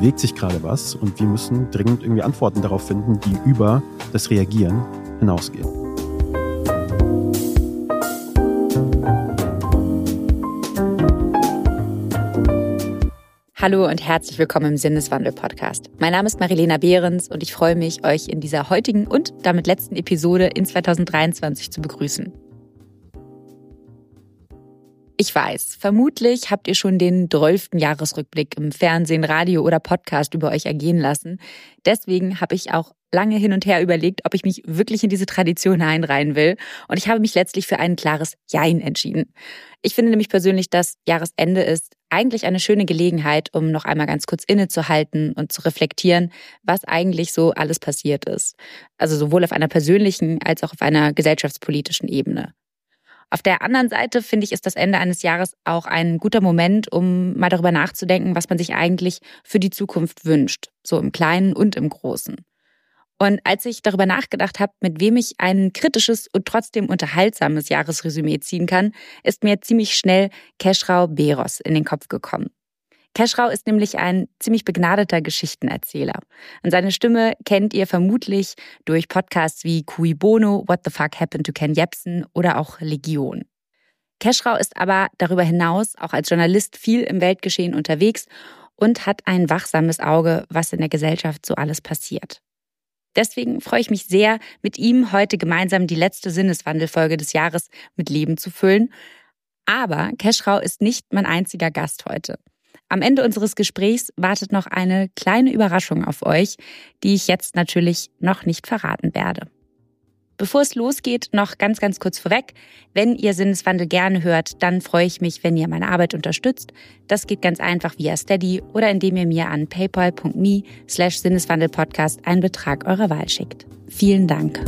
bewegt sich gerade was und wir müssen dringend irgendwie Antworten darauf finden, die über das Reagieren hinausgehen. Hallo und herzlich willkommen im Sinneswandel-Podcast. Mein Name ist Marilena Behrens und ich freue mich, euch in dieser heutigen und damit letzten Episode in 2023 zu begrüßen. Ich weiß, vermutlich habt ihr schon den 12. Jahresrückblick im Fernsehen, Radio oder Podcast über euch ergehen lassen. Deswegen habe ich auch lange hin und her überlegt, ob ich mich wirklich in diese Tradition einreihen will. Und ich habe mich letztlich für ein klares Jein entschieden. Ich finde nämlich persönlich, dass Jahresende ist eigentlich eine schöne Gelegenheit, um noch einmal ganz kurz innezuhalten und zu reflektieren, was eigentlich so alles passiert ist. Also sowohl auf einer persönlichen als auch auf einer gesellschaftspolitischen Ebene. Auf der anderen Seite finde ich, ist das Ende eines Jahres auch ein guter Moment, um mal darüber nachzudenken, was man sich eigentlich für die Zukunft wünscht, so im Kleinen und im Großen. Und als ich darüber nachgedacht habe, mit wem ich ein kritisches und trotzdem unterhaltsames Jahresresümee ziehen kann, ist mir ziemlich schnell Keschrau Beros in den Kopf gekommen. Keschrau ist nämlich ein ziemlich begnadeter Geschichtenerzähler. Und seine Stimme kennt ihr vermutlich durch Podcasts wie Cui Bono, What the Fuck Happened to Ken Jebsen oder auch Legion. Keschrau ist aber darüber hinaus auch als Journalist viel im Weltgeschehen unterwegs und hat ein wachsames Auge, was in der Gesellschaft so alles passiert. Deswegen freue ich mich sehr, mit ihm heute gemeinsam die letzte Sinneswandelfolge des Jahres mit Leben zu füllen. Aber Keschrau ist nicht mein einziger Gast heute. Am Ende unseres Gesprächs wartet noch eine kleine Überraschung auf euch, die ich jetzt natürlich noch nicht verraten werde. Bevor es losgeht, noch ganz, ganz kurz vorweg. Wenn ihr Sinneswandel gerne hört, dann freue ich mich, wenn ihr meine Arbeit unterstützt. Das geht ganz einfach via Steady oder indem ihr mir an paypal.me slash Sinneswandelpodcast einen Betrag eurer Wahl schickt. Vielen Dank.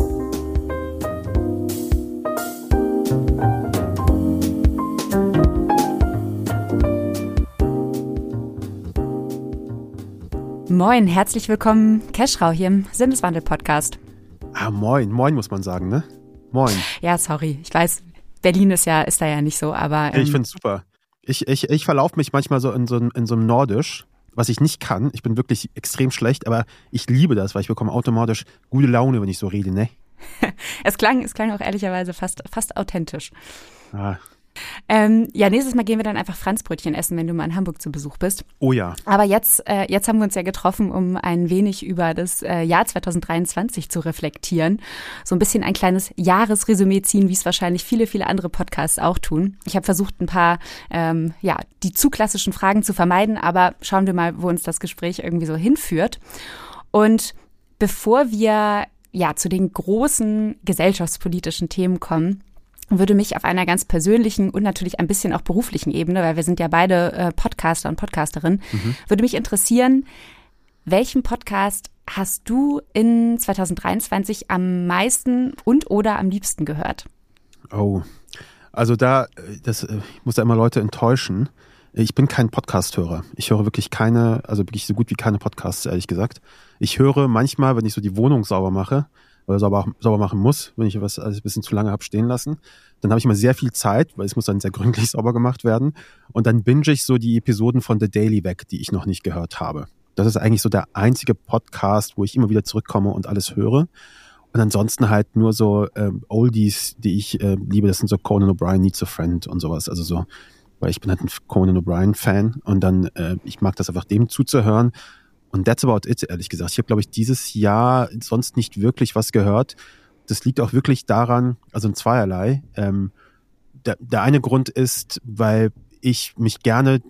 Moin, herzlich willkommen, Keschrau hier im Sinneswandel-Podcast. Ah, moin, moin muss man sagen, ne? Moin. Ja, sorry, ich weiß, Berlin ist ja, ist da ja nicht so, aber. Ähm, ich finde es super. Ich, ich, ich verlaufe mich manchmal so in so, in so einem Nordisch, was ich nicht kann. Ich bin wirklich extrem schlecht, aber ich liebe das, weil ich bekomme automatisch gute Laune, wenn ich so rede, ne? es klang, es klang auch ehrlicherweise fast, fast authentisch. Ah, ähm, ja, nächstes Mal gehen wir dann einfach Franzbrötchen essen, wenn du mal in Hamburg zu Besuch bist. Oh ja. Aber jetzt, äh, jetzt haben wir uns ja getroffen, um ein wenig über das äh, Jahr 2023 zu reflektieren. So ein bisschen ein kleines Jahresresümee ziehen, wie es wahrscheinlich viele, viele andere Podcasts auch tun. Ich habe versucht, ein paar, ähm, ja, die zu klassischen Fragen zu vermeiden, aber schauen wir mal, wo uns das Gespräch irgendwie so hinführt. Und bevor wir ja zu den großen gesellschaftspolitischen Themen kommen, würde mich auf einer ganz persönlichen und natürlich ein bisschen auch beruflichen Ebene, weil wir sind ja beide äh, Podcaster und Podcasterinnen, mhm. würde mich interessieren, welchen Podcast hast du in 2023 am meisten und oder am liebsten gehört? Oh, also da, das, ich muss da immer Leute enttäuschen. Ich bin kein Podcast-Hörer. Ich höre wirklich keine, also wirklich so gut wie keine Podcasts, ehrlich gesagt. Ich höre manchmal, wenn ich so die Wohnung sauber mache, oder sauber, sauber machen muss, wenn ich was alles ein bisschen zu lange habe stehen lassen. Dann habe ich immer sehr viel Zeit, weil es muss dann sehr gründlich sauber gemacht werden. Und dann binge ich so die Episoden von The Daily weg, die ich noch nicht gehört habe. Das ist eigentlich so der einzige Podcast, wo ich immer wieder zurückkomme und alles höre. Und ansonsten halt nur so ähm, Oldies, die ich äh, liebe. Das sind so Conan O'Brien Needs a Friend und sowas. Also so, weil ich bin halt ein Conan O'Brien Fan und dann, äh, ich mag das einfach dem zuzuhören. Und that's about it, ehrlich gesagt. Ich habe, glaube ich, dieses Jahr sonst nicht wirklich was gehört. Das liegt auch wirklich daran, also in zweierlei. Ähm, der, der eine Grund ist, weil ich mich gerne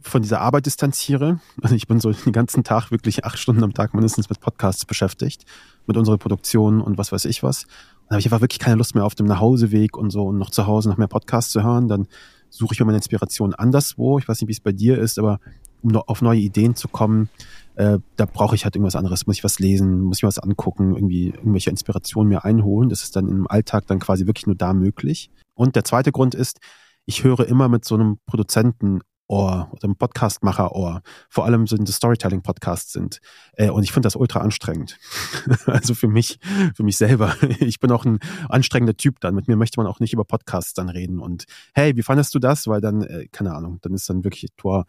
von dieser Arbeit distanziere. Also ich bin so den ganzen Tag wirklich acht Stunden am Tag mindestens mit Podcasts beschäftigt, mit unserer Produktion und was weiß ich was. Dann habe ich einfach wirklich keine Lust mehr auf dem Nachhauseweg und so und noch zu Hause noch mehr Podcasts zu hören. Dann suche ich mir meine Inspiration anderswo. Ich weiß nicht, wie es bei dir ist, aber um auf neue Ideen zu kommen, äh, da brauche ich halt irgendwas anderes, muss ich was lesen, muss ich was angucken, irgendwie irgendwelche Inspirationen mir einholen. Das ist dann im Alltag dann quasi wirklich nur da möglich. Und der zweite Grund ist, ich höre immer mit so einem Produzenten Ohr oder einem Podcastmacher-Ohr. Vor allem sind es Storytelling-Podcasts sind. Äh, und ich finde das ultra anstrengend. also für mich, für mich selber. Ich bin auch ein anstrengender Typ dann. Mit mir möchte man auch nicht über Podcasts dann reden. Und hey, wie fandest du das? Weil dann, äh, keine Ahnung, dann ist dann wirklich, Tor,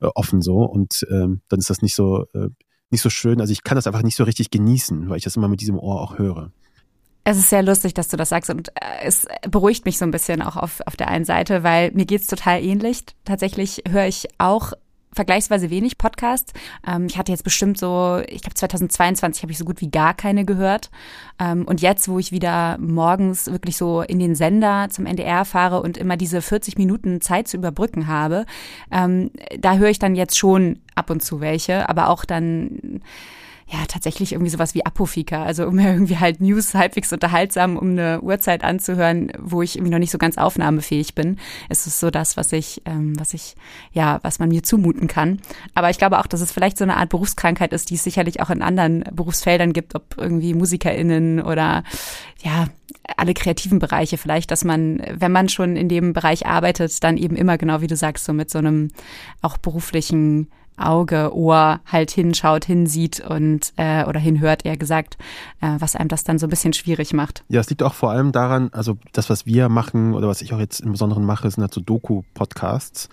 äh, offen so und ähm, dann ist das nicht so äh, nicht so schön. Also ich kann das einfach nicht so richtig genießen, weil ich das immer mit diesem Ohr auch höre. Es ist sehr lustig, dass du das sagst und äh, es beruhigt mich so ein bisschen auch auf, auf der einen Seite, weil mir geht's total ähnlich. Tatsächlich höre ich auch vergleichsweise wenig Podcasts. Ähm, ich hatte jetzt bestimmt so, ich glaube 2022 habe ich so gut wie gar keine gehört. Ähm, und jetzt, wo ich wieder morgens wirklich so in den Sender zum NDR fahre und immer diese 40 Minuten Zeit zu überbrücken habe, ähm, da höre ich dann jetzt schon ab und zu welche, aber auch dann ja tatsächlich irgendwie sowas wie Apofika, also um irgendwie halt News halbwegs unterhaltsam um eine Uhrzeit anzuhören, wo ich irgendwie noch nicht so ganz aufnahmefähig bin, ist es so das, was ich, ähm, was ich, ja, was man mir zumuten kann. Aber ich glaube auch, dass es vielleicht so eine Art Berufskrankheit ist, die es sicherlich auch in anderen Berufsfeldern gibt, ob irgendwie MusikerInnen oder ja, alle kreativen Bereiche. Vielleicht, dass man, wenn man schon in dem Bereich arbeitet, dann eben immer genau wie du sagst, so mit so einem auch beruflichen Auge, Ohr halt hinschaut, hinsieht und äh, oder hinhört, eher gesagt, äh, was einem das dann so ein bisschen schwierig macht. Ja, es liegt auch vor allem daran, also das, was wir machen oder was ich auch jetzt im Besonderen mache, sind halt so Doku-Podcasts.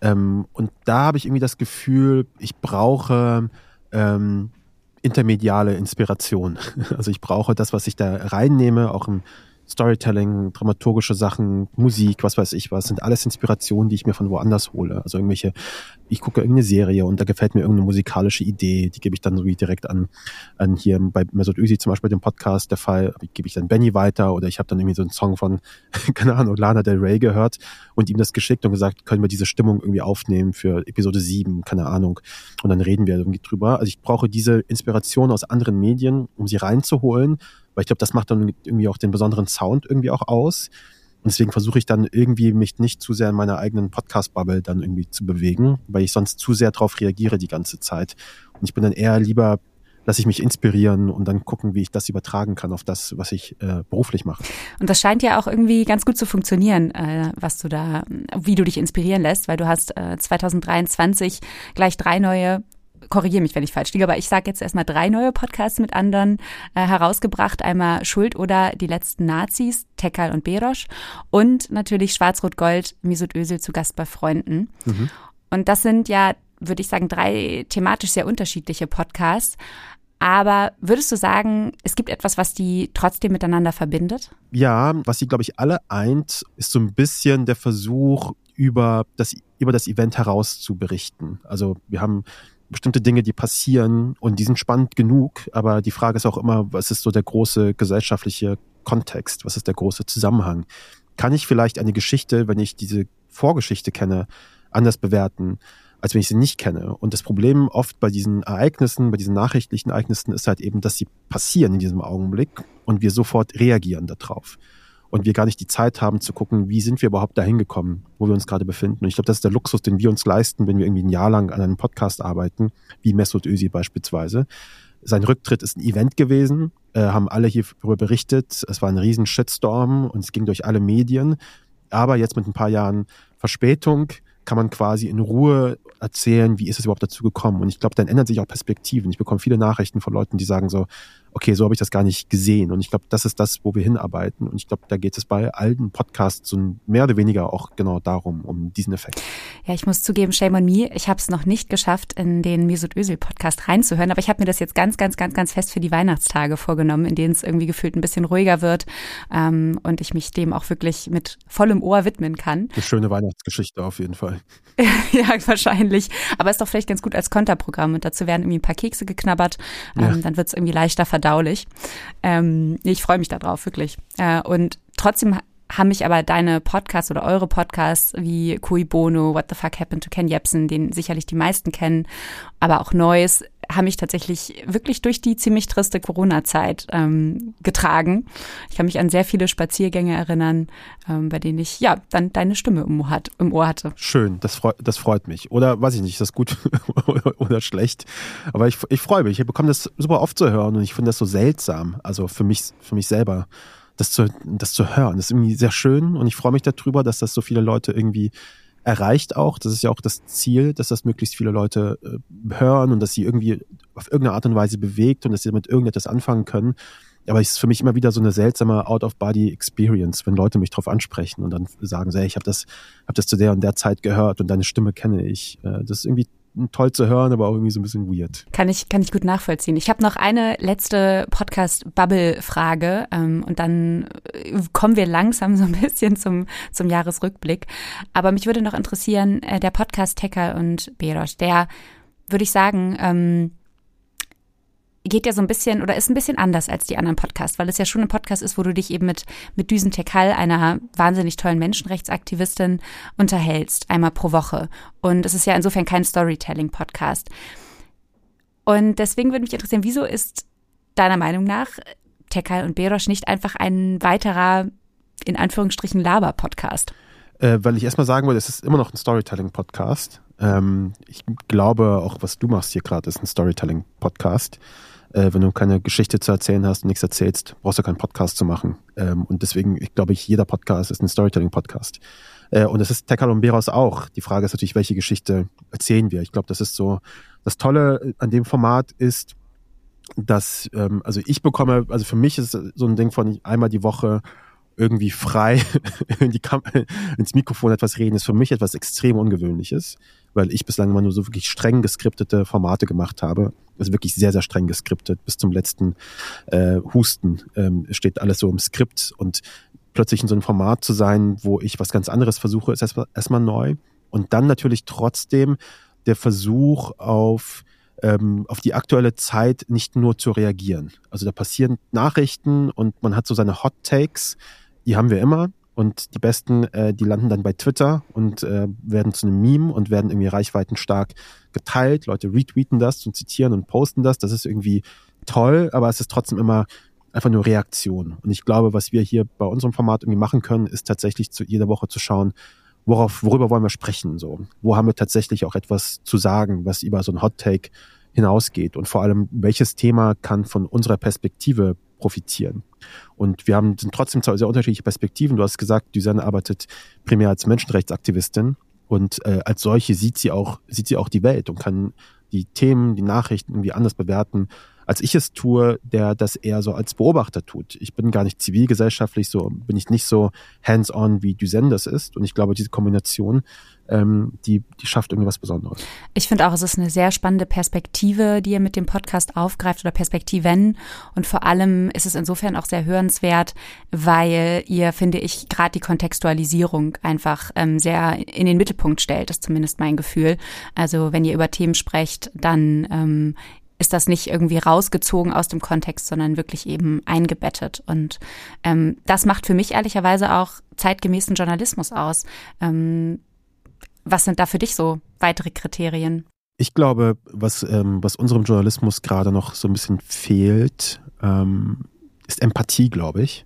Ähm, und da habe ich irgendwie das Gefühl, ich brauche ähm, intermediale Inspiration. Also ich brauche das, was ich da reinnehme, auch im Storytelling, dramaturgische Sachen, Musik, was weiß ich was, sind alles Inspirationen, die ich mir von woanders hole. Also irgendwelche, ich gucke irgendeine Serie und da gefällt mir irgendeine musikalische Idee, die gebe ich dann so wie direkt an, an hier bei Mesut Özil zum Beispiel dem Podcast der Fall, gebe ich dann Benny weiter oder ich habe dann irgendwie so einen Song von, keine Ahnung, Lana Del Rey gehört und ihm das geschickt und gesagt, können wir diese Stimmung irgendwie aufnehmen für Episode 7, keine Ahnung. Und dann reden wir irgendwie drüber. Also ich brauche diese Inspiration aus anderen Medien, um sie reinzuholen weil ich glaube, das macht dann irgendwie auch den besonderen Sound irgendwie auch aus. Und deswegen versuche ich dann irgendwie mich nicht zu sehr in meiner eigenen Podcast-Bubble dann irgendwie zu bewegen, weil ich sonst zu sehr darauf reagiere die ganze Zeit. Und ich bin dann eher lieber, lasse ich mich inspirieren und dann gucken, wie ich das übertragen kann auf das, was ich äh, beruflich mache. Und das scheint ja auch irgendwie ganz gut zu funktionieren, äh, was du da, wie du dich inspirieren lässt, weil du hast äh, 2023 gleich drei neue korrigiere mich, wenn ich falsch liege, aber ich sage jetzt erstmal drei neue Podcasts mit anderen äh, herausgebracht. Einmal Schuld oder Die letzten Nazis, Tekal und Berosch und natürlich Schwarz-Rot-Gold, Misut Ösel zu Gast bei Freunden. Mhm. Und das sind ja, würde ich sagen, drei thematisch sehr unterschiedliche Podcasts. Aber würdest du sagen, es gibt etwas, was die trotzdem miteinander verbindet? Ja, was sie, glaube ich, alle eint, ist so ein bisschen der Versuch, über das, über das Event heraus zu berichten. Also wir haben bestimmte Dinge, die passieren und die sind spannend genug, aber die Frage ist auch immer, was ist so der große gesellschaftliche Kontext, was ist der große Zusammenhang? Kann ich vielleicht eine Geschichte, wenn ich diese Vorgeschichte kenne, anders bewerten, als wenn ich sie nicht kenne? Und das Problem oft bei diesen Ereignissen, bei diesen nachrichtlichen Ereignissen ist halt eben, dass sie passieren in diesem Augenblick und wir sofort reagieren darauf und wir gar nicht die Zeit haben zu gucken, wie sind wir überhaupt dahin gekommen, wo wir uns gerade befinden. Und ich glaube, das ist der Luxus, den wir uns leisten, wenn wir irgendwie ein Jahr lang an einem Podcast arbeiten, wie Mesut Özil beispielsweise. Sein Rücktritt ist ein Event gewesen, äh, haben alle hierüber berichtet. Es war ein riesen Shitstorm und es ging durch alle Medien. Aber jetzt mit ein paar Jahren Verspätung kann man quasi in Ruhe erzählen, wie ist es überhaupt dazu gekommen. Und ich glaube, dann ändern sich auch Perspektiven. Ich bekomme viele Nachrichten von Leuten, die sagen so, okay, so habe ich das gar nicht gesehen. Und ich glaube, das ist das, wo wir hinarbeiten. Und ich glaube, da geht es bei allen Podcasts so mehr oder weniger auch genau darum, um diesen Effekt. Ja, ich muss zugeben, shame on me, ich habe es noch nicht geschafft, in den Mesut Özil Podcast reinzuhören. Aber ich habe mir das jetzt ganz, ganz, ganz, ganz fest für die Weihnachtstage vorgenommen, in denen es irgendwie gefühlt ein bisschen ruhiger wird ähm, und ich mich dem auch wirklich mit vollem Ohr widmen kann. Eine schöne Weihnachtsgeschichte auf jeden Fall. ja, wahrscheinlich. Aber ist doch vielleicht ganz gut als Konterprogramm. Und dazu werden irgendwie ein paar Kekse geknabbert. Ähm, ja. Dann wird es irgendwie leichter verdaulich. Ähm, ich freue mich darauf, wirklich. Äh, und trotzdem haben mich aber deine Podcasts oder eure Podcasts wie Kui Bono, What the Fuck Happened to Ken Jebsen, den sicherlich die meisten kennen, aber auch Neues, haben mich tatsächlich wirklich durch die ziemlich triste Corona-Zeit ähm, getragen. Ich kann mich an sehr viele Spaziergänge erinnern, ähm, bei denen ich ja dann deine Stimme im Ohr, hat, im Ohr hatte. Schön, das, freu, das freut mich. Oder weiß ich nicht, ist das gut oder schlecht? Aber ich, ich freue mich. Ich bekomme das super oft zu hören und ich finde das so seltsam. Also für mich, für mich selber das zu, das zu hören. Das ist irgendwie sehr schön und ich freue mich darüber, dass das so viele Leute irgendwie erreicht auch. Das ist ja auch das Ziel, dass das möglichst viele Leute äh, hören und dass sie irgendwie auf irgendeine Art und Weise bewegt und dass sie damit irgendetwas anfangen können. Aber es ist für mich immer wieder so eine seltsame Out-of-Body-Experience, wenn Leute mich drauf ansprechen und dann sagen, hey, ich habe das, hab das zu der und der Zeit gehört und deine Stimme kenne ich. Äh, das ist irgendwie toll zu hören, aber auch irgendwie so ein bisschen weird. Kann ich, kann ich gut nachvollziehen. Ich habe noch eine letzte Podcast-Bubble-Frage ähm, und dann äh, kommen wir langsam so ein bisschen zum, zum Jahresrückblick. Aber mich würde noch interessieren, äh, der Podcast Tecker und Beros, der, würde ich sagen, ähm, geht ja so ein bisschen oder ist ein bisschen anders als die anderen Podcasts, weil es ja schon ein Podcast ist, wo du dich eben mit, mit Düsen Tekal, einer wahnsinnig tollen Menschenrechtsaktivistin, unterhältst, einmal pro Woche. Und es ist ja insofern kein Storytelling-Podcast. Und deswegen würde mich interessieren, wieso ist deiner Meinung nach Tekal und Berosch nicht einfach ein weiterer, in Anführungsstrichen, Laber-Podcast? Äh, weil ich erstmal sagen würde, es ist immer noch ein Storytelling-Podcast. Ähm, ich glaube, auch was du machst hier gerade, ist ein Storytelling-Podcast äh, wenn du keine Geschichte zu erzählen hast und nichts erzählst, brauchst du keinen Podcast zu machen. Ähm, und deswegen, ich glaube, ich, jeder Podcast ist ein Storytelling-Podcast. Äh, und das ist Tekal und Beros auch. Die Frage ist natürlich, welche Geschichte erzählen wir? Ich glaube, das ist so, das Tolle an dem Format ist, dass, ähm, also ich bekomme, also für mich ist so ein Ding von einmal die Woche irgendwie frei in die ins Mikrofon etwas reden, ist für mich etwas extrem Ungewöhnliches, weil ich bislang immer nur so wirklich streng geskriptete Formate gemacht habe. Also wirklich sehr, sehr streng geskriptet. Bis zum letzten äh, Husten ähm, steht alles so im Skript und plötzlich in so einem Format zu sein, wo ich was ganz anderes versuche, ist erstmal, erstmal neu. Und dann natürlich trotzdem der Versuch auf ähm, auf die aktuelle Zeit nicht nur zu reagieren. Also da passieren Nachrichten und man hat so seine Hot Takes, die haben wir immer. Und die besten, äh, die landen dann bei Twitter und äh, werden zu einem Meme und werden irgendwie reichweitenstark geteilt. Leute retweeten das und zitieren und posten das. Das ist irgendwie toll, aber es ist trotzdem immer einfach nur Reaktion. Und ich glaube, was wir hier bei unserem Format irgendwie machen können, ist tatsächlich zu jeder Woche zu schauen, worauf, worüber wollen wir sprechen, so. Wo haben wir tatsächlich auch etwas zu sagen, was über so ein Hot Take hinausgeht und vor allem, welches Thema kann von unserer Perspektive profitieren. Und wir haben sind trotzdem zwei sehr unterschiedliche Perspektiven. Du hast gesagt, Düsen arbeitet primär als Menschenrechtsaktivistin und äh, als solche sieht sie auch sieht sie auch die Welt und kann die Themen, die Nachrichten irgendwie anders bewerten, als ich es tue, der das eher so als Beobachter tut. Ich bin gar nicht zivilgesellschaftlich so, bin ich nicht so hands-on wie Düsen das ist. Und ich glaube, diese Kombination ähm, die, die schafft irgendwas Besonderes. Ich finde auch, es ist eine sehr spannende Perspektive, die ihr mit dem Podcast aufgreift oder Perspektiven. Und vor allem ist es insofern auch sehr hörenswert, weil ihr, finde ich, gerade die Kontextualisierung einfach ähm, sehr in den Mittelpunkt stellt. Ist zumindest mein Gefühl. Also wenn ihr über Themen sprecht, dann ähm, ist das nicht irgendwie rausgezogen aus dem Kontext, sondern wirklich eben eingebettet. Und ähm, das macht für mich ehrlicherweise auch zeitgemäßen Journalismus aus. Ähm, was sind da für dich so weitere Kriterien? Ich glaube, was, ähm, was unserem Journalismus gerade noch so ein bisschen fehlt, ähm, ist Empathie, glaube ich.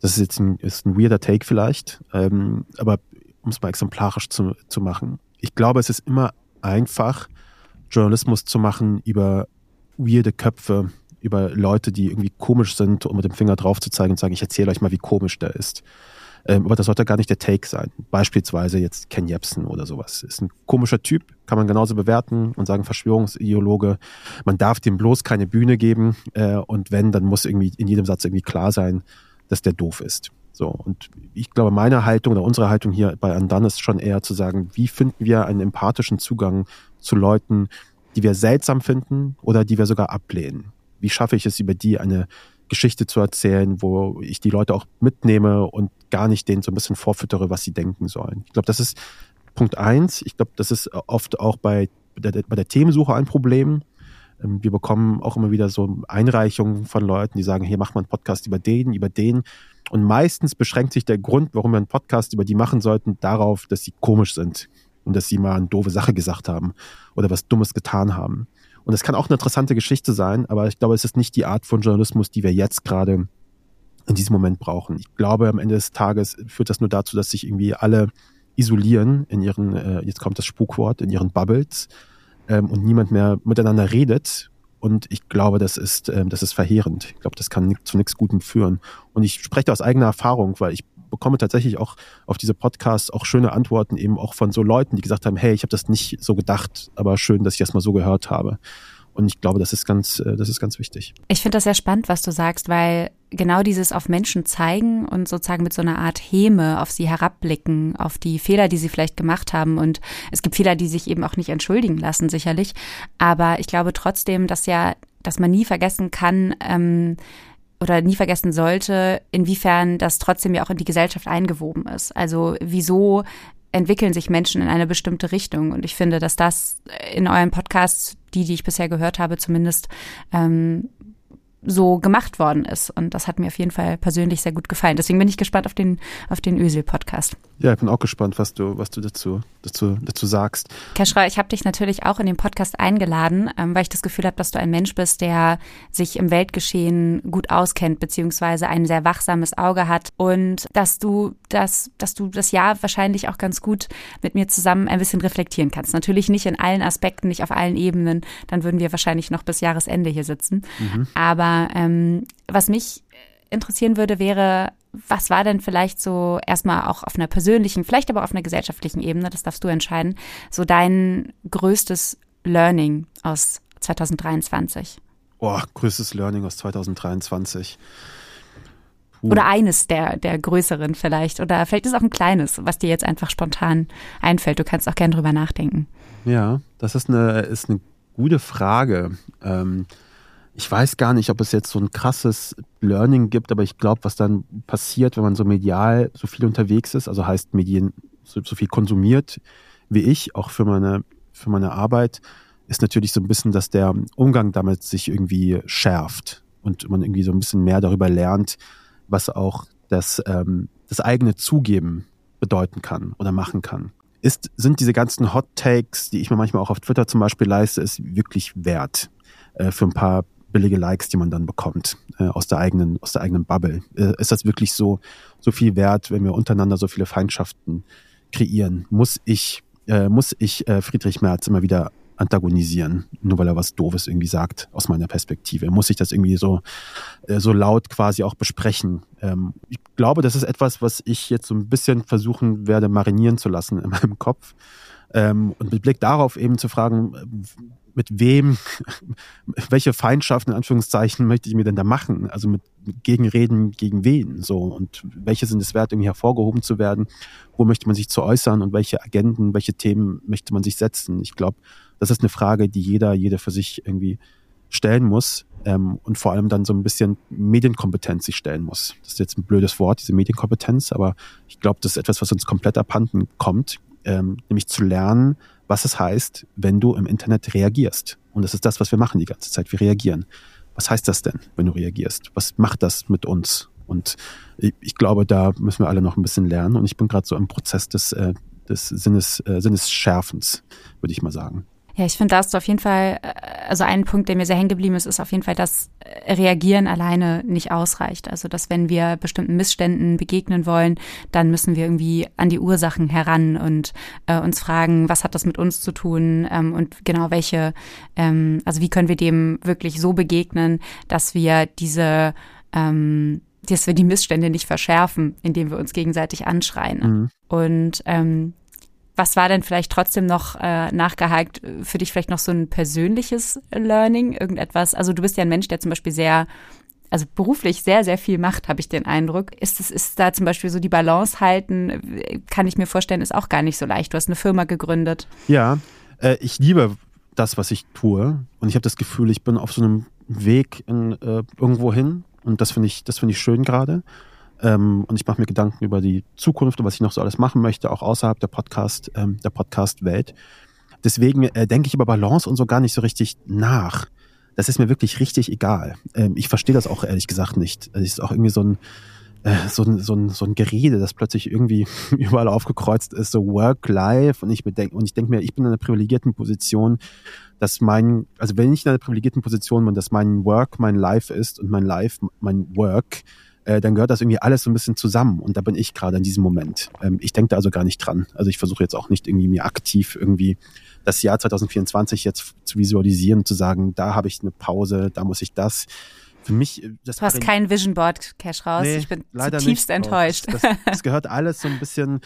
Das ist jetzt ein, ist ein weirder Take vielleicht, ähm, aber um es mal exemplarisch zu, zu machen. Ich glaube, es ist immer einfach, Journalismus zu machen über weirde Köpfe, über Leute, die irgendwie komisch sind, um mit dem Finger drauf zu zeigen und sagen, ich erzähle euch mal, wie komisch der ist. Ähm, aber das sollte gar nicht der Take sein. Beispielsweise jetzt Ken Jebsen oder sowas. Ist ein komischer Typ, kann man genauso bewerten und sagen Verschwörungsideologe. Man darf dem bloß keine Bühne geben äh, und wenn, dann muss irgendwie in jedem Satz irgendwie klar sein, dass der doof ist. So, und ich glaube, meine Haltung oder unsere Haltung hier bei Andan ist schon eher zu sagen, wie finden wir einen empathischen Zugang zu Leuten, die wir seltsam finden oder die wir sogar ablehnen? Wie schaffe ich es, über die eine Geschichte zu erzählen, wo ich die Leute auch mitnehme und gar nicht denen so ein bisschen vorfüttere, was sie denken sollen. Ich glaube, das ist Punkt eins. Ich glaube, das ist oft auch bei der, bei der Themensuche ein Problem. Ähm, wir bekommen auch immer wieder so Einreichungen von Leuten, die sagen, hier mach mal einen Podcast über den, über den. Und meistens beschränkt sich der Grund, warum wir einen Podcast über die machen sollten, darauf, dass sie komisch sind und dass sie mal eine doofe Sache gesagt haben oder was Dummes getan haben. Und es kann auch eine interessante Geschichte sein, aber ich glaube, es ist nicht die Art von Journalismus, die wir jetzt gerade in diesem Moment brauchen. Ich glaube, am Ende des Tages führt das nur dazu, dass sich irgendwie alle isolieren in ihren, äh, jetzt kommt das Spukwort, in ihren Bubbles ähm, und niemand mehr miteinander redet. Und ich glaube, das ist, ähm, das ist verheerend. Ich glaube, das kann zu nichts Gutem führen. Und ich spreche aus eigener Erfahrung, weil ich bekomme tatsächlich auch auf diese Podcasts auch schöne Antworten eben auch von so Leuten, die gesagt haben, hey, ich habe das nicht so gedacht, aber schön, dass ich das mal so gehört habe. und ich glaube, das ist ganz, äh, das ist ganz wichtig. Ich finde das sehr spannend, was du sagst, weil genau dieses auf Menschen zeigen und sozusagen mit so einer Art Häme auf sie herabblicken, auf die Fehler, die sie vielleicht gemacht haben. Und es gibt Fehler, die sich eben auch nicht entschuldigen lassen, sicherlich. Aber ich glaube trotzdem, dass ja, dass man nie vergessen kann, ähm, oder nie vergessen sollte, inwiefern das trotzdem ja auch in die Gesellschaft eingewoben ist. Also wieso entwickeln sich Menschen in eine bestimmte Richtung. Und ich finde, dass das in euren Podcasts, die, die ich bisher gehört habe, zumindest ähm, so gemacht worden ist. Und das hat mir auf jeden Fall persönlich sehr gut gefallen. Deswegen bin ich gespannt auf den, auf den Ösel-Podcast. Ja, ich bin auch gespannt, was du, was du dazu, dazu, dazu sagst. Keschra, ich habe dich natürlich auch in den Podcast eingeladen, ähm, weil ich das Gefühl habe, dass du ein Mensch bist, der sich im Weltgeschehen gut auskennt, beziehungsweise ein sehr wachsames Auge hat und dass du das, dass du das Jahr wahrscheinlich auch ganz gut mit mir zusammen ein bisschen reflektieren kannst. Natürlich nicht in allen Aspekten, nicht auf allen Ebenen, dann würden wir wahrscheinlich noch bis Jahresende hier sitzen. Mhm. Aber ähm, was mich interessieren würde, wäre, was war denn vielleicht so erstmal auch auf einer persönlichen, vielleicht aber auf einer gesellschaftlichen Ebene, das darfst du entscheiden, so dein größtes Learning aus 2023? Oh, größtes Learning aus 2023. Puh. Oder eines der, der größeren vielleicht. Oder vielleicht ist es auch ein kleines, was dir jetzt einfach spontan einfällt. Du kannst auch gerne drüber nachdenken. Ja, das ist eine, ist eine gute Frage. Ähm, ich weiß gar nicht, ob es jetzt so ein krasses Learning gibt, aber ich glaube, was dann passiert, wenn man so medial so viel unterwegs ist, also heißt Medien so, so viel konsumiert wie ich, auch für meine, für meine Arbeit, ist natürlich so ein bisschen, dass der Umgang damit sich irgendwie schärft und man irgendwie so ein bisschen mehr darüber lernt, was auch das, ähm, das eigene Zugeben bedeuten kann oder machen kann. Ist, sind diese ganzen Hot Takes, die ich mir manchmal auch auf Twitter zum Beispiel leiste, ist wirklich wert äh, für ein paar billige Likes, die man dann bekommt äh, aus der eigenen aus der eigenen Bubble. Äh, ist das wirklich so so viel wert, wenn wir untereinander so viele Feindschaften kreieren? Muss ich äh, muss ich äh, Friedrich Merz immer wieder antagonisieren, nur weil er was Doofes irgendwie sagt aus meiner Perspektive? Muss ich das irgendwie so äh, so laut quasi auch besprechen? Ähm, ich glaube, das ist etwas, was ich jetzt so ein bisschen versuchen werde marinieren zu lassen in meinem Kopf. Ähm, und mit Blick darauf eben zu fragen, mit wem, welche Feindschaften in Anführungszeichen möchte ich mir denn da machen? Also mit, mit Gegenreden gegen wen? So und welche sind es wert, irgendwie hervorgehoben zu werden? Wo möchte man sich zu äußern und welche Agenten, welche Themen möchte man sich setzen? Ich glaube, das ist eine Frage, die jeder, jede für sich irgendwie stellen muss ähm, und vor allem dann so ein bisschen Medienkompetenz sich stellen muss. Das ist jetzt ein blödes Wort, diese Medienkompetenz, aber ich glaube, das ist etwas, was uns komplett abhanden kommt, ähm, nämlich zu lernen, was es heißt, wenn du im Internet reagierst. Und das ist das, was wir machen die ganze Zeit. Wir reagieren. Was heißt das denn, wenn du reagierst? Was macht das mit uns? Und ich, ich glaube, da müssen wir alle noch ein bisschen lernen. Und ich bin gerade so im Prozess des, äh, des Sinnes, äh, Sinnesschärfens, würde ich mal sagen. Ja, ich finde, da hast du auf jeden Fall, äh, also ein Punkt, der mir sehr hängen geblieben ist, ist auf jeden Fall, dass äh, Reagieren alleine nicht ausreicht. Also, dass wenn wir bestimmten Missständen begegnen wollen, dann müssen wir irgendwie an die Ursachen heran und äh, uns fragen, was hat das mit uns zu tun ähm, und genau welche, ähm, also wie können wir dem wirklich so begegnen, dass wir diese ähm, dass wir die Missstände nicht verschärfen, indem wir uns gegenseitig anschreien. Mhm. Und ähm, was war denn vielleicht trotzdem noch äh, nachgehakt für dich vielleicht noch so ein persönliches Learning? Irgendetwas? Also du bist ja ein Mensch, der zum Beispiel sehr also beruflich sehr, sehr viel macht, habe ich den Eindruck. Ist es, ist da zum Beispiel so die Balance halten, kann ich mir vorstellen, ist auch gar nicht so leicht. Du hast eine Firma gegründet. Ja, äh, ich liebe das, was ich tue. Und ich habe das Gefühl, ich bin auf so einem Weg in, äh, irgendwo hin. Und das finde ich, das finde ich schön gerade. Ähm, und ich mache mir Gedanken über die Zukunft und was ich noch so alles machen möchte, auch außerhalb der Podcast, ähm, der Podcast-Welt. Deswegen äh, denke ich über Balance und so gar nicht so richtig nach. Das ist mir wirklich richtig egal. Ähm, ich verstehe das auch ehrlich gesagt nicht. Es ist auch irgendwie so ein, äh, so ein, so ein, so ein Gerede, das plötzlich irgendwie überall aufgekreuzt ist, so Work-Life. Und ich bedenke, und ich denke mir, ich bin in einer privilegierten Position, dass mein, also wenn ich in einer privilegierten Position bin, dass mein Work mein Life ist und mein Life mein Work, äh, dann gehört das irgendwie alles so ein bisschen zusammen. Und da bin ich gerade in diesem Moment. Ähm, ich denke da also gar nicht dran. Also ich versuche jetzt auch nicht irgendwie mir aktiv irgendwie das Jahr 2024 jetzt zu visualisieren, zu sagen, da habe ich eine Pause, da muss ich das. für mich. Äh, das du hast kein Vision Board Cash raus. Nee, ich bin zutiefst nicht. enttäuscht. Das, das, das, gehört alles so ein bisschen,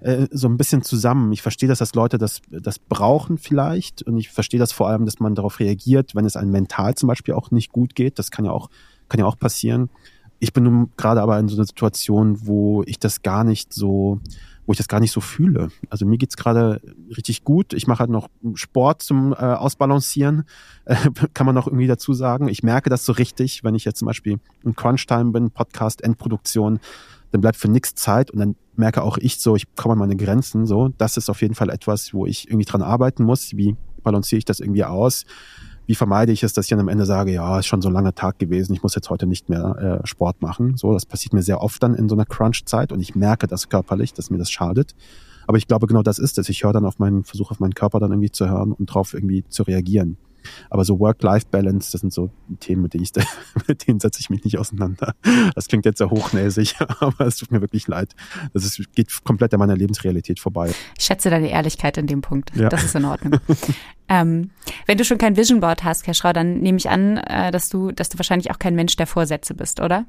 äh, so ein bisschen zusammen. Ich verstehe, dass das Leute das, das brauchen vielleicht und ich verstehe das vor allem, dass man darauf reagiert, wenn es einem mental zum Beispiel auch nicht gut geht. Das kann ja auch, kann ja auch passieren. Ich bin nun gerade aber in so einer Situation, wo ich das gar nicht so, wo ich das gar nicht so fühle. Also mir geht's gerade richtig gut. Ich mache halt noch Sport zum äh, Ausbalancieren, äh, kann man noch irgendwie dazu sagen. Ich merke das so richtig, wenn ich jetzt zum Beispiel in Crunch-Time bin, Podcast, Endproduktion, dann bleibt für nichts Zeit und dann merke auch ich so, ich komme an meine Grenzen. So, das ist auf jeden Fall etwas, wo ich irgendwie dran arbeiten muss. Wie balanciere ich das irgendwie aus? Wie vermeide ich es, dass ich dann am Ende sage, ja, ist schon so ein langer Tag gewesen, ich muss jetzt heute nicht mehr äh, Sport machen. So, das passiert mir sehr oft dann in so einer Crunch-Zeit und ich merke das körperlich, dass mir das schadet. Aber ich glaube, genau das ist es. Ich höre dann auf meinen, versuche auf meinen Körper dann irgendwie zu hören und drauf irgendwie zu reagieren. Aber so Work-Life-Balance, das sind so Themen, mit denen ich, mit denen setze ich mich nicht auseinander. Das klingt jetzt sehr hochnäsig, aber es tut mir wirklich leid. Das ist, geht komplett an meiner Lebensrealität vorbei. Ich schätze deine Ehrlichkeit in dem Punkt. Ja. Das ist in Ordnung. ähm, wenn du schon kein Vision Board hast, Herr Schrau, dann nehme ich an, äh, dass du, dass du wahrscheinlich auch kein Mensch der Vorsätze bist, oder?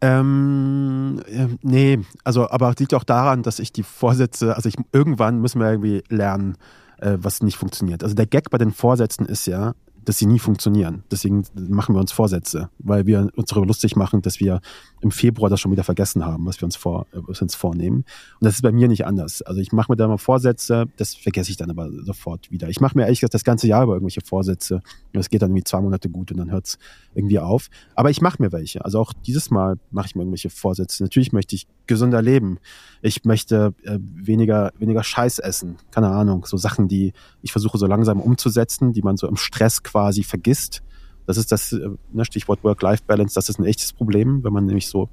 Ähm, äh, nee, also aber liegt auch daran, dass ich die Vorsätze, also ich irgendwann müssen wir irgendwie lernen, äh, was nicht funktioniert. Also der Gag bei den Vorsätzen ist ja, dass sie nie funktionieren. Deswegen machen wir uns Vorsätze, weil wir uns darüber lustig machen, dass wir im Februar das schon wieder vergessen haben, was wir uns, vor, was uns vornehmen. Und das ist bei mir nicht anders. Also ich mache mir da mal Vorsätze, das vergesse ich dann aber sofort wieder. Ich mache mir ehrlich gesagt das ganze Jahr über irgendwelche Vorsätze. Es geht dann irgendwie zwei Monate gut und dann hört es irgendwie auf. Aber ich mache mir welche. Also auch dieses Mal mache ich mir irgendwelche Vorsätze. Natürlich möchte ich gesünder leben. Ich möchte äh, weniger, weniger Scheiß essen. Keine Ahnung. So Sachen, die ich versuche so langsam umzusetzen, die man so im Stress quasi vergisst. Das ist das äh, ne, Stichwort Work-Life-Balance. Das ist ein echtes Problem, wenn man nämlich so,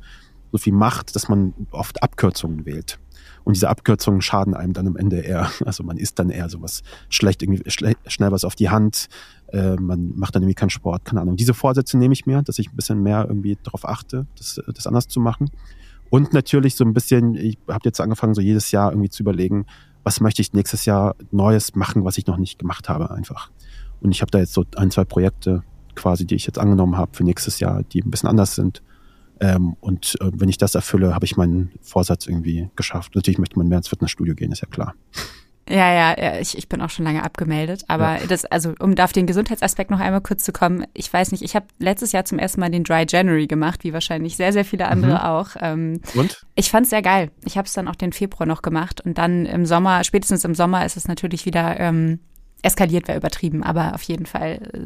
so viel macht, dass man oft Abkürzungen wählt. Und diese Abkürzungen schaden einem dann am Ende eher. Also man isst dann eher sowas schlecht, irgendwie schle schnell was auf die Hand. Äh, man macht dann irgendwie keinen Sport, keine Ahnung. Diese Vorsätze nehme ich mir, dass ich ein bisschen mehr irgendwie darauf achte, das, das anders zu machen. Und natürlich so ein bisschen, ich habe jetzt angefangen, so jedes Jahr irgendwie zu überlegen, was möchte ich nächstes Jahr Neues machen, was ich noch nicht gemacht habe einfach. Und ich habe da jetzt so ein, zwei Projekte quasi, die ich jetzt angenommen habe für nächstes Jahr, die ein bisschen anders sind. Ähm, und äh, wenn ich das erfülle, habe ich meinen Vorsatz irgendwie geschafft. Natürlich möchte man mehr ins Fitnessstudio gehen, ist ja klar. Ja, ja, ja ich, ich bin auch schon lange abgemeldet. Aber ja. das, also um da auf den Gesundheitsaspekt noch einmal kurz zu kommen, ich weiß nicht, ich habe letztes Jahr zum ersten Mal den Dry January gemacht, wie wahrscheinlich sehr, sehr viele andere mhm. auch. Ähm, und? Ich fand es sehr geil. Ich habe es dann auch den Februar noch gemacht und dann im Sommer, spätestens im Sommer ist es natürlich wieder ähm, eskaliert wäre übertrieben, aber auf jeden Fall, äh,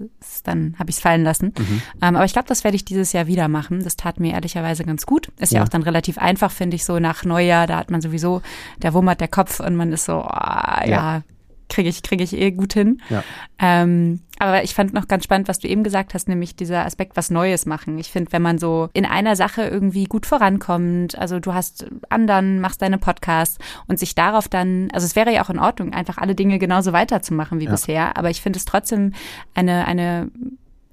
dann habe ich es fallen lassen. Mhm. Ähm, aber ich glaube, das werde ich dieses Jahr wieder machen. Das tat mir ehrlicherweise ganz gut. Ist ja, ja auch dann relativ einfach, finde ich, so nach Neujahr, da hat man sowieso, der wummert der Kopf und man ist so, oh, ja, ja kriege ich, kriege ich eh gut hin. Ja. Ähm, aber ich fand noch ganz spannend, was du eben gesagt hast, nämlich dieser Aspekt, was Neues machen. Ich finde, wenn man so in einer Sache irgendwie gut vorankommt, also du hast anderen, machst deine Podcasts und sich darauf dann, also es wäre ja auch in Ordnung, einfach alle Dinge genauso weiterzumachen wie ja. bisher, aber ich finde es trotzdem eine, eine,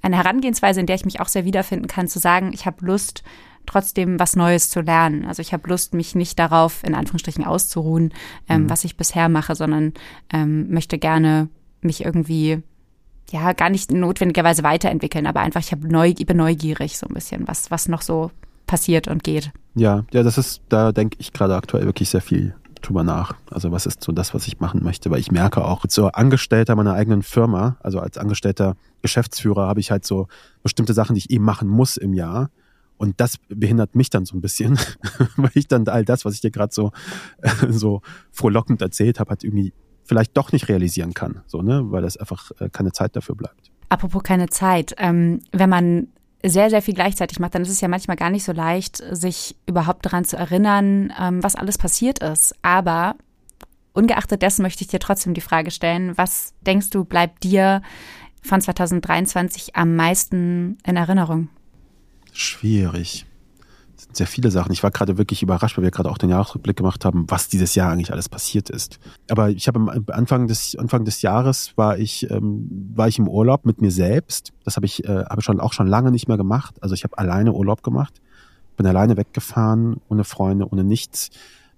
eine Herangehensweise, in der ich mich auch sehr wiederfinden kann, zu sagen, ich habe Lust, trotzdem was Neues zu lernen. Also ich habe Lust, mich nicht darauf, in Anführungsstrichen, auszuruhen, ähm, mhm. was ich bisher mache, sondern ähm, möchte gerne mich irgendwie ja gar nicht notwendigerweise weiterentwickeln, aber einfach ich habe neu, bin neugierig so ein bisschen, was was noch so passiert und geht. Ja, ja, das ist da denke ich gerade aktuell wirklich sehr viel drüber nach. Also was ist so das, was ich machen möchte, weil ich merke auch so Angestellter meiner eigenen Firma, also als angestellter Geschäftsführer habe ich halt so bestimmte Sachen, die ich eben machen muss im Jahr und das behindert mich dann so ein bisschen, weil ich dann all das, was ich dir gerade so, so frohlockend erzählt habe, halt irgendwie vielleicht doch nicht realisieren kann, so, ne, weil das einfach äh, keine Zeit dafür bleibt. Apropos keine Zeit, ähm, wenn man sehr, sehr viel gleichzeitig macht, dann ist es ja manchmal gar nicht so leicht, sich überhaupt daran zu erinnern, ähm, was alles passiert ist. Aber ungeachtet dessen möchte ich dir trotzdem die Frage stellen, was denkst du, bleibt dir von 2023 am meisten in Erinnerung? Schwierig. Es sind sehr viele Sachen. Ich war gerade wirklich überrascht, weil wir gerade auch den Jahresrückblick gemacht haben, was dieses Jahr eigentlich alles passiert ist. Aber ich habe am Anfang des Anfang des Jahres war ich ähm, war ich im Urlaub mit mir selbst. Das habe ich äh, habe schon auch schon lange nicht mehr gemacht. Also ich habe alleine Urlaub gemacht, bin alleine weggefahren, ohne Freunde, ohne nichts.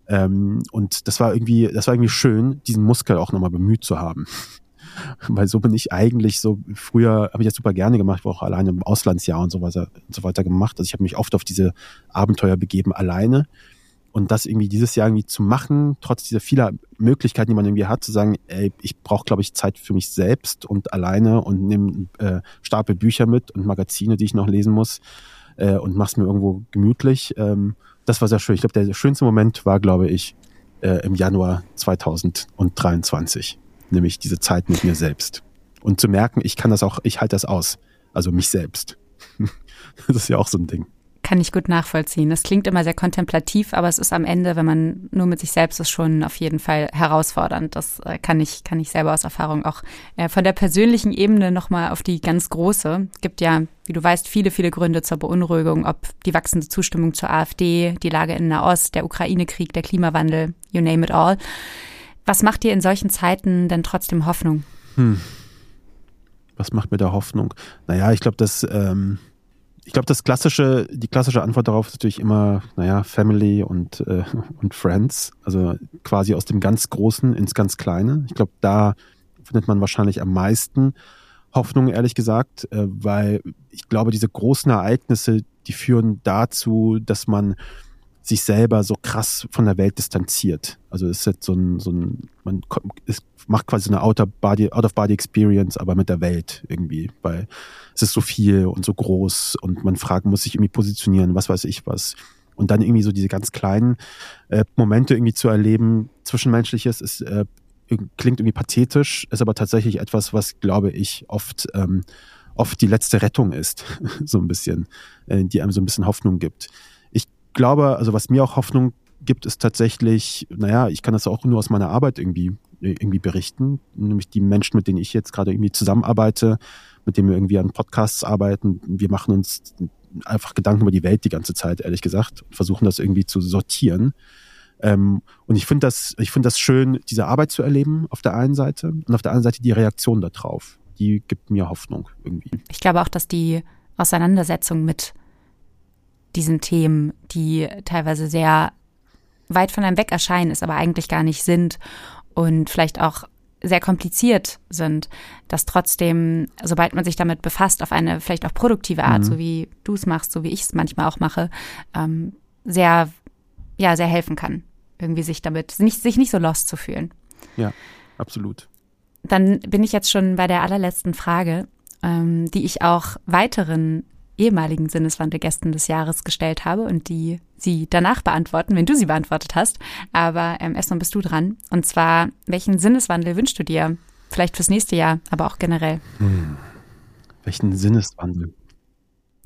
Ähm, und das war irgendwie das war irgendwie schön, diesen Muskel auch nochmal bemüht zu haben. weil so bin ich eigentlich so, früher habe ich das super gerne gemacht, ich war auch alleine im Auslandsjahr und so weiter, und so weiter gemacht. Also ich habe mich oft auf diese Abenteuer begeben, alleine. Und das irgendwie dieses Jahr irgendwie zu machen, trotz dieser vieler Möglichkeiten, die man irgendwie hat, zu sagen, ey, ich brauche, glaube ich, Zeit für mich selbst und alleine und nehme äh, Stapel Bücher mit und Magazine, die ich noch lesen muss äh, und mach's mir irgendwo gemütlich. Ähm, das war sehr schön. Ich glaube, der schönste Moment war, glaube ich, äh, im Januar 2023, nämlich diese Zeit mit mir selbst. Und zu merken, ich kann das auch, ich halte das aus. Also mich selbst. das ist ja auch so ein Ding. Kann ich gut nachvollziehen. Das klingt immer sehr kontemplativ, aber es ist am Ende, wenn man nur mit sich selbst ist, schon auf jeden Fall herausfordernd. Das äh, kann ich, kann ich selber aus Erfahrung auch äh, von der persönlichen Ebene nochmal auf die ganz große. Gibt ja, wie du weißt, viele, viele Gründe zur Beunruhigung, ob die wachsende Zustimmung zur AfD, die Lage in Nahost, der Ukraine-Krieg, der Klimawandel, you name it all. Was macht dir in solchen Zeiten denn trotzdem Hoffnung? Hm. Was macht mir da Hoffnung? Naja, ich glaube, dass ähm ich glaube, das klassische, die klassische Antwort darauf ist natürlich immer, naja, Family und, äh, und Friends. Also quasi aus dem ganz Großen ins ganz Kleine. Ich glaube, da findet man wahrscheinlich am meisten Hoffnung, ehrlich gesagt, äh, weil ich glaube, diese großen Ereignisse, die führen dazu, dass man sich selber so krass von der Welt distanziert. Also es ist jetzt so ein, so ein man es macht quasi eine Out-of-Body-Experience, aber mit der Welt irgendwie, weil es ist so viel und so groß und man fragen muss sich irgendwie positionieren, was weiß ich was. Und dann irgendwie so diese ganz kleinen äh, Momente irgendwie zu erleben, zwischenmenschliches, ist, äh, klingt irgendwie pathetisch, ist aber tatsächlich etwas, was, glaube ich, oft, ähm, oft die letzte Rettung ist, so ein bisschen, äh, die einem so ein bisschen Hoffnung gibt glaube, also was mir auch Hoffnung gibt, ist tatsächlich, naja, ich kann das auch nur aus meiner Arbeit irgendwie, irgendwie berichten, nämlich die Menschen, mit denen ich jetzt gerade irgendwie zusammenarbeite, mit denen wir irgendwie an Podcasts arbeiten, wir machen uns einfach Gedanken über die Welt die ganze Zeit, ehrlich gesagt, und versuchen das irgendwie zu sortieren. Ähm, und ich finde das, ich finde das schön, diese Arbeit zu erleben auf der einen Seite und auf der anderen Seite die Reaktion darauf. Die gibt mir Hoffnung irgendwie. Ich glaube auch, dass die Auseinandersetzung mit diesen Themen, die teilweise sehr weit von einem weg erscheinen, es aber eigentlich gar nicht sind und vielleicht auch sehr kompliziert sind, dass trotzdem, sobald man sich damit befasst, auf eine vielleicht auch produktive Art, mhm. so wie du es machst, so wie ich es manchmal auch mache, ähm, sehr, ja, sehr helfen kann, irgendwie sich damit, nicht, sich nicht so lost zu fühlen. Ja, absolut. Dann bin ich jetzt schon bei der allerletzten Frage, ähm, die ich auch weiteren ehemaligen Sinneswandelgästen des Jahres gestellt habe und die sie danach beantworten, wenn du sie beantwortet hast. Aber ähm, erstmal bist du dran. Und zwar, welchen Sinneswandel wünschst du dir? Vielleicht fürs nächste Jahr, aber auch generell. Hm. Welchen Sinneswandel?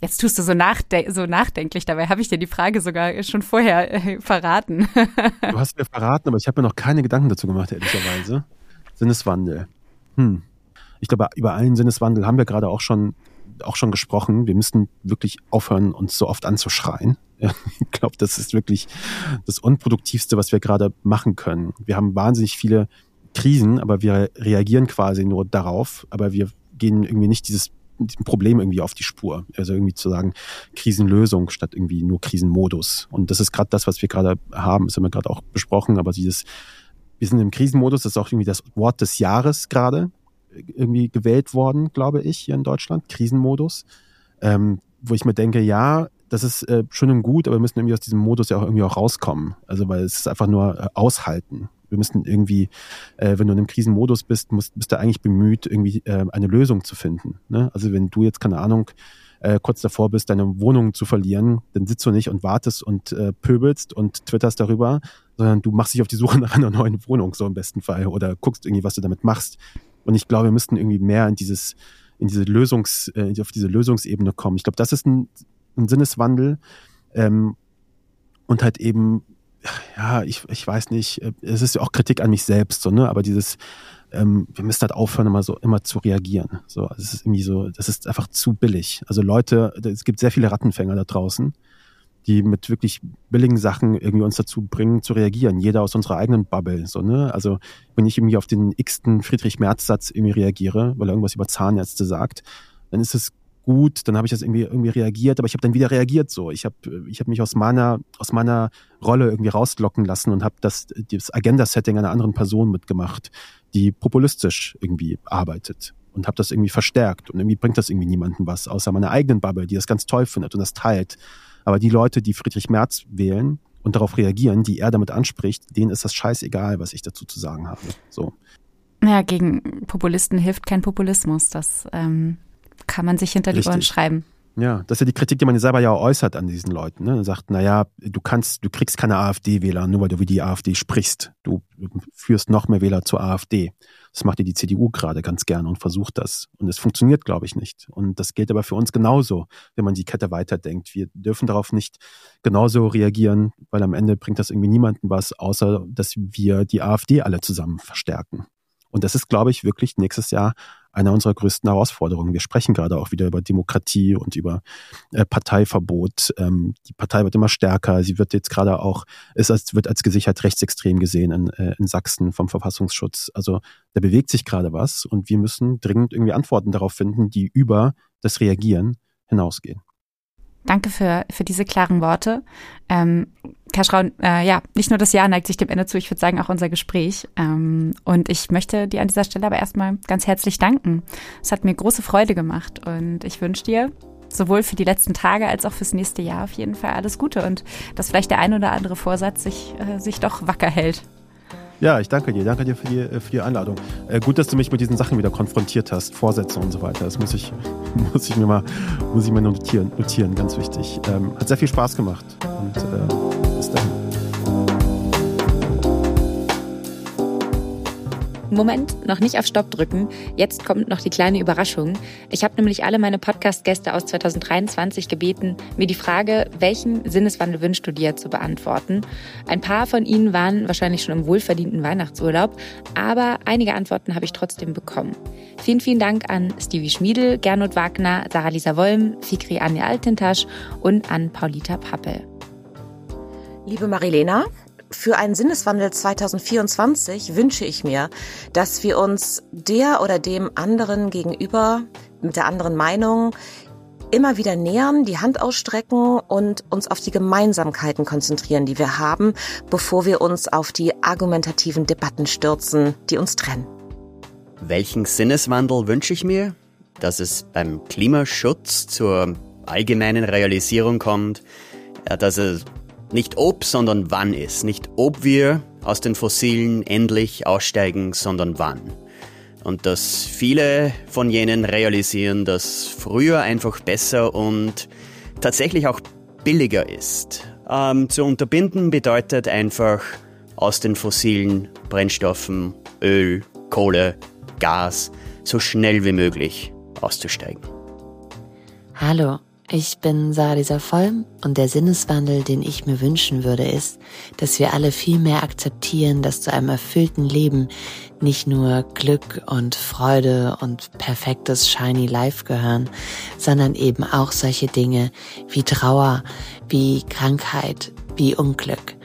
Jetzt tust du so, nachde so nachdenklich, dabei habe ich dir die Frage sogar schon vorher äh, verraten. du hast mir verraten, aber ich habe mir noch keine Gedanken dazu gemacht, ehrlicherweise. Sinneswandel. Hm. Ich glaube, über allen Sinneswandel haben wir gerade auch schon auch schon gesprochen, wir müssen wirklich aufhören, uns so oft anzuschreien. Ich glaube, das ist wirklich das Unproduktivste, was wir gerade machen können. Wir haben wahnsinnig viele Krisen, aber wir reagieren quasi nur darauf, aber wir gehen irgendwie nicht dieses diesem Problem irgendwie auf die Spur. Also irgendwie zu sagen, Krisenlösung statt irgendwie nur Krisenmodus. Und das ist gerade das, was wir gerade haben. Das haben wir gerade auch besprochen, aber dieses, wir sind im Krisenmodus, das ist auch irgendwie das Wort des Jahres gerade irgendwie gewählt worden, glaube ich, hier in Deutschland, Krisenmodus, ähm, wo ich mir denke, ja, das ist äh, schön und gut, aber wir müssen irgendwie aus diesem Modus ja auch irgendwie auch rauskommen. Also weil es ist einfach nur äh, aushalten. Wir müssen irgendwie, äh, wenn du in einem Krisenmodus bist, musst, bist du eigentlich bemüht, irgendwie äh, eine Lösung zu finden. Ne? Also wenn du jetzt, keine Ahnung, äh, kurz davor bist, deine Wohnung zu verlieren, dann sitzt du nicht und wartest und äh, pöbelst und twitterst darüber, sondern du machst dich auf die Suche nach einer neuen Wohnung, so im besten Fall, oder guckst irgendwie, was du damit machst. Und ich glaube, wir müssten irgendwie mehr in dieses, in diese Lösungs, äh, auf diese Lösungsebene kommen. Ich glaube, das ist ein, ein Sinneswandel. Ähm, und halt eben, ja, ich, ich weiß nicht, äh, es ist ja auch Kritik an mich selbst, so, ne? Aber dieses, ähm, wir müssen halt aufhören, immer so immer zu reagieren. So, es ist irgendwie so, das ist einfach zu billig. Also Leute, es gibt sehr viele Rattenfänger da draußen die mit wirklich billigen Sachen irgendwie uns dazu bringen, zu reagieren. Jeder aus unserer eigenen Bubble. So, ne? Also wenn ich irgendwie auf den x-ten Friedrich Merz-Satz irgendwie reagiere, weil er irgendwas über Zahnärzte sagt, dann ist es gut, dann habe ich das irgendwie irgendwie reagiert, aber ich habe dann wieder reagiert so. Ich habe ich habe mich aus meiner aus meiner Rolle irgendwie rauslocken lassen und habe das das Agenda Setting einer anderen Person mitgemacht, die populistisch irgendwie arbeitet und habe das irgendwie verstärkt und irgendwie bringt das irgendwie niemandem was außer meiner eigenen Bubble, die das ganz toll findet und das teilt. Aber die Leute, die Friedrich Merz wählen und darauf reagieren, die er damit anspricht, denen ist das scheißegal, was ich dazu zu sagen habe. So. Ja, gegen Populisten hilft kein Populismus. Das ähm, kann man sich hinter die Richtig. Ohren schreiben. Ja, das ist ja die Kritik, die man selber ja auch äußert an diesen Leuten. Ne? Er sagt, naja, du kannst, du kriegst keine AfD-Wähler, nur weil du wie die AfD sprichst. Du führst noch mehr Wähler zur AfD. Das macht ja die CDU gerade ganz gerne und versucht das. Und es funktioniert, glaube ich, nicht. Und das gilt aber für uns genauso, wenn man die Kette weiterdenkt. Wir dürfen darauf nicht genauso reagieren, weil am Ende bringt das irgendwie niemanden was, außer dass wir die AfD alle zusammen verstärken. Und das ist, glaube ich, wirklich nächstes Jahr einer unserer größten Herausforderungen. Wir sprechen gerade auch wieder über Demokratie und über äh, Parteiverbot. Ähm, die Partei wird immer stärker. Sie wird jetzt gerade auch, ist als, wird als gesichert rechtsextrem gesehen in, äh, in Sachsen vom Verfassungsschutz. Also da bewegt sich gerade was und wir müssen dringend irgendwie Antworten darauf finden, die über das Reagieren hinausgehen. Danke für, für diese klaren Worte. Ähm, Kaschraun, äh, ja, nicht nur das Jahr neigt sich dem Ende zu, ich würde sagen auch unser Gespräch. Ähm, und ich möchte dir an dieser Stelle aber erstmal ganz herzlich danken. Es hat mir große Freude gemacht und ich wünsche dir sowohl für die letzten Tage als auch fürs nächste Jahr auf jeden Fall alles Gute und dass vielleicht der ein oder andere Vorsatz sich, äh, sich doch wacker hält. Ja, ich danke dir. Danke dir für die, äh, für die Einladung. Äh, gut, dass du mich mit diesen Sachen wieder konfrontiert hast, Vorsätze und so weiter. Das muss ich, muss ich mir mal, muss ich mir notieren, notieren ganz wichtig. Ähm, hat sehr viel Spaß gemacht und äh, bis dahin. Moment, noch nicht auf Stopp drücken. Jetzt kommt noch die kleine Überraschung. Ich habe nämlich alle meine Podcast-Gäste aus 2023 gebeten, mir die Frage, welchen Sinneswandel wünschst du dir, zu beantworten. Ein paar von ihnen waren wahrscheinlich schon im wohlverdienten Weihnachtsurlaub, aber einige Antworten habe ich trotzdem bekommen. Vielen, vielen Dank an Stevie Schmiedel, Gernot Wagner, Sarah-Lisa Wollm, Fikri Anja Altentasch und an Paulita Pappel. Liebe Marilena, für einen Sinneswandel 2024 wünsche ich mir, dass wir uns der oder dem anderen gegenüber mit der anderen Meinung immer wieder nähern, die Hand ausstrecken und uns auf die Gemeinsamkeiten konzentrieren, die wir haben, bevor wir uns auf die argumentativen Debatten stürzen, die uns trennen. Welchen Sinneswandel wünsche ich mir? Dass es beim Klimaschutz zur allgemeinen Realisierung kommt, dass es nicht ob, sondern wann ist. Nicht ob wir aus den Fossilen endlich aussteigen, sondern wann. Und dass viele von jenen realisieren, dass früher einfach besser und tatsächlich auch billiger ist. Ähm, zu unterbinden bedeutet einfach aus den fossilen Brennstoffen, Öl, Kohle, Gas so schnell wie möglich auszusteigen. Hallo, ich bin Sarah Vollm und der Sinneswandel, den ich mir wünschen würde, ist, dass wir alle viel mehr akzeptieren, dass zu einem erfüllten Leben nicht nur Glück und Freude und perfektes Shiny Life gehören, sondern eben auch solche Dinge wie Trauer, wie Krankheit, wie Unglück.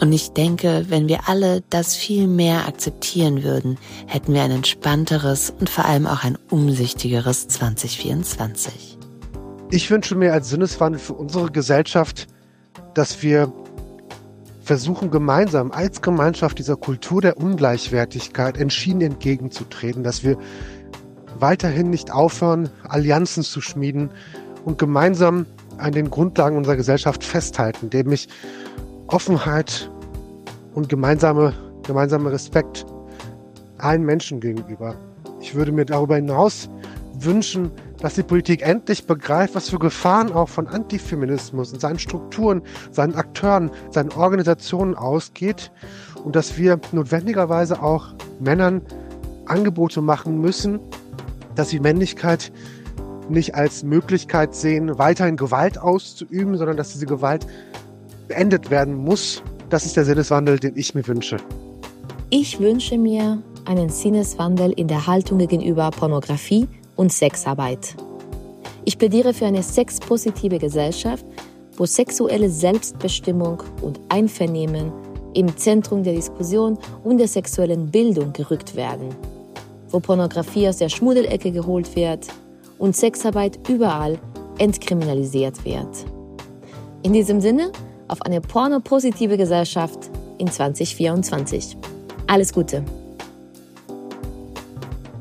Und ich denke, wenn wir alle das viel mehr akzeptieren würden, hätten wir ein entspannteres und vor allem auch ein umsichtigeres 2024. Ich wünsche mir als Sinneswandel für unsere Gesellschaft, dass wir versuchen gemeinsam als Gemeinschaft dieser Kultur der Ungleichwertigkeit entschieden entgegenzutreten, dass wir weiterhin nicht aufhören, Allianzen zu schmieden und gemeinsam an den Grundlagen unserer Gesellschaft festhalten, nämlich Offenheit und gemeinsame, gemeinsame Respekt allen Menschen gegenüber. Ich würde mir darüber hinaus wünschen, dass die Politik endlich begreift, was für Gefahren auch von Antifeminismus und seinen Strukturen, seinen Akteuren, seinen Organisationen ausgeht und dass wir notwendigerweise auch Männern Angebote machen müssen, dass sie Männlichkeit nicht als Möglichkeit sehen, weiterhin Gewalt auszuüben, sondern dass diese Gewalt beendet werden muss. Das ist der Sinneswandel, den ich mir wünsche. Ich wünsche mir einen Sinneswandel in der Haltung gegenüber Pornografie und Sexarbeit. Ich plädiere für eine sexpositive Gesellschaft, wo sexuelle Selbstbestimmung und Einvernehmen im Zentrum der Diskussion und der sexuellen Bildung gerückt werden, wo Pornografie aus der Schmuddelecke geholt wird und Sexarbeit überall entkriminalisiert wird. In diesem Sinne, auf eine pornopositive Gesellschaft in 2024. Alles Gute!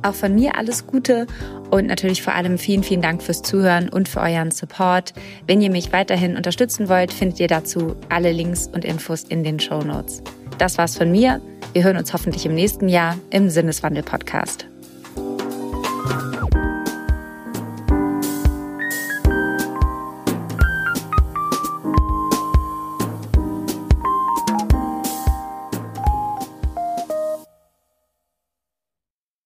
Auch von mir alles Gute und natürlich vor allem vielen, vielen Dank fürs Zuhören und für euren Support. Wenn ihr mich weiterhin unterstützen wollt, findet ihr dazu alle Links und Infos in den Show Notes. Das war's von mir. Wir hören uns hoffentlich im nächsten Jahr im Sinneswandel-Podcast.